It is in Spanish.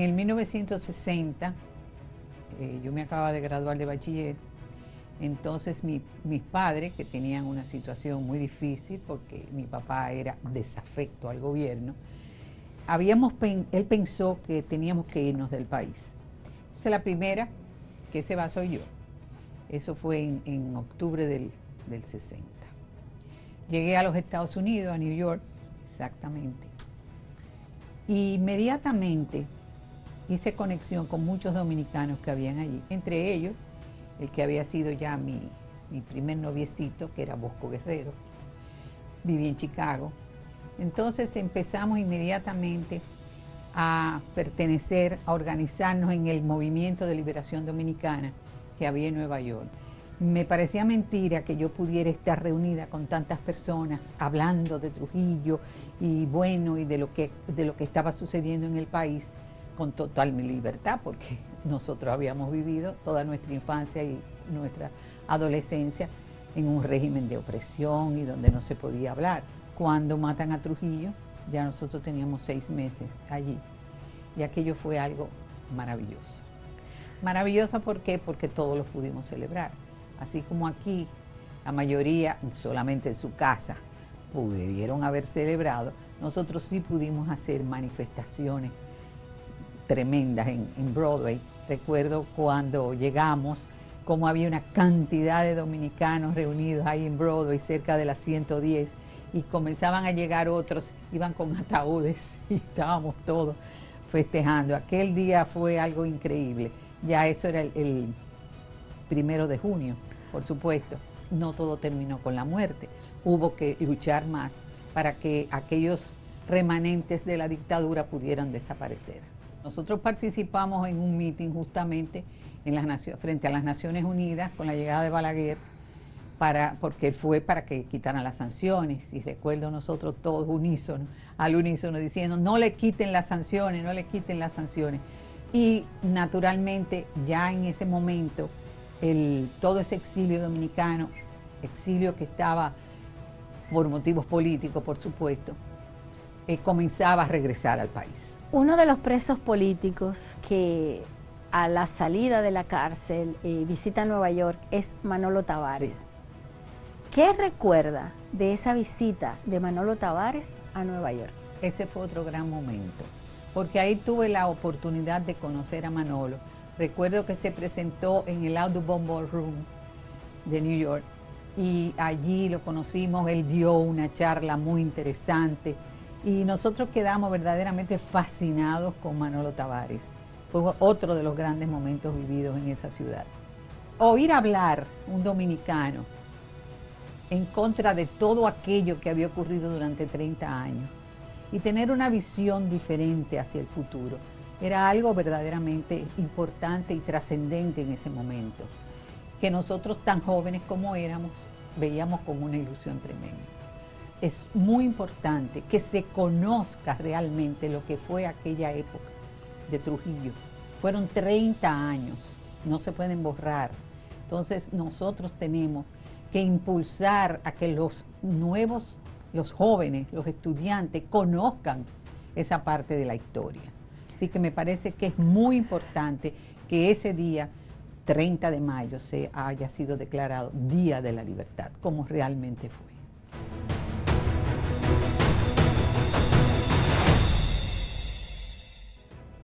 En el 1960, eh, yo me acababa de graduar de bachiller, entonces mis padres, que tenían una situación muy difícil porque mi papá era desafecto al gobierno, habíamos, él pensó que teníamos que irnos del país. Entonces la primera que se va soy yo. Eso fue en, octubre del, del 60. Llegué a los Estados Unidos, a New York, exactamente. Y inmediatamente hice conexión con muchos dominicanos que habían allí, entre ellos el que había sido ya mi, primer noviecito, que era Bosco Guerrero. Viví en Chicago. Entonces empezamos inmediatamente a pertenecer, a organizarnos en el movimiento de liberación dominicana que había en Nueva York. Me parecía mentira que yo pudiera estar reunida con tantas personas hablando de Trujillo y bueno y de lo que, de lo que estaba sucediendo en el país con total libertad, porque nosotros habíamos vivido toda nuestra infancia y nuestra adolescencia en un régimen de opresión y donde no se podía hablar. Cuando matan a Trujillo, ya nosotros teníamos seis meses allí y aquello fue algo maravilloso. Maravilloso ¿por qué? Porque todos lo pudimos celebrar. Así como aquí la mayoría solamente en su casa pudieron haber celebrado, nosotros sí pudimos hacer manifestaciones tremendas en, Broadway. Recuerdo cuando llegamos, como había una cantidad de dominicanos reunidos ahí en Broadway, cerca de las 110, y comenzaban a llegar otros, iban con ataúdes y estábamos todos festejando. Aquel día fue algo increíble. Ya eso era el primero de junio, por supuesto. No todo terminó con la muerte. Hubo que luchar más para que aquellos remanentes de la dictadura pudieran desaparecer. Nosotros participamos en un meeting justamente frente a las Naciones Unidas con la llegada de Balaguer, para, porque fue para que quitaran las sanciones. Y recuerdo nosotros todos unísono, al unísono diciendo, no le quiten las sanciones, no le quiten las sanciones. Y naturalmente ya en ese momento, todo ese exilio dominicano, exilio que estaba por motivos políticos, por supuesto, eh, comenzaba a regresar al país. Uno de los presos políticos que a la salida de la cárcel eh, visita Nueva York es Manolo Tavares. ¿Qué recuerda de esa visita de Manolo Tavares a Nueva York? Ese fue otro gran momento, porque ahí tuve la oportunidad de conocer a Manolo. Recuerdo que se presentó en el Audubon Ballroom de New York y allí lo conocimos, él dio una charla muy interesante y nosotros quedamos verdaderamente fascinados con Manolo Tavares. Fue otro de los grandes momentos vividos en esa ciudad. Oír hablar un dominicano en contra de todo aquello que había ocurrido durante 30 años y tener una visión diferente hacia el futuro era algo verdaderamente importante y trascendente en ese momento, que nosotros tan jóvenes como éramos veíamos como una ilusión tremenda es muy importante que se conozca realmente lo que fue aquella época de Trujillo. Fueron 30 años, no se pueden borrar. Entonces nosotros tenemos que impulsar a que los nuevos, los jóvenes, los estudiantes conozcan esa parte de la historia. Así que me parece que es muy importante que ese día 30 de mayo se haya sido declarado Día de la Libertad, como realmente fue.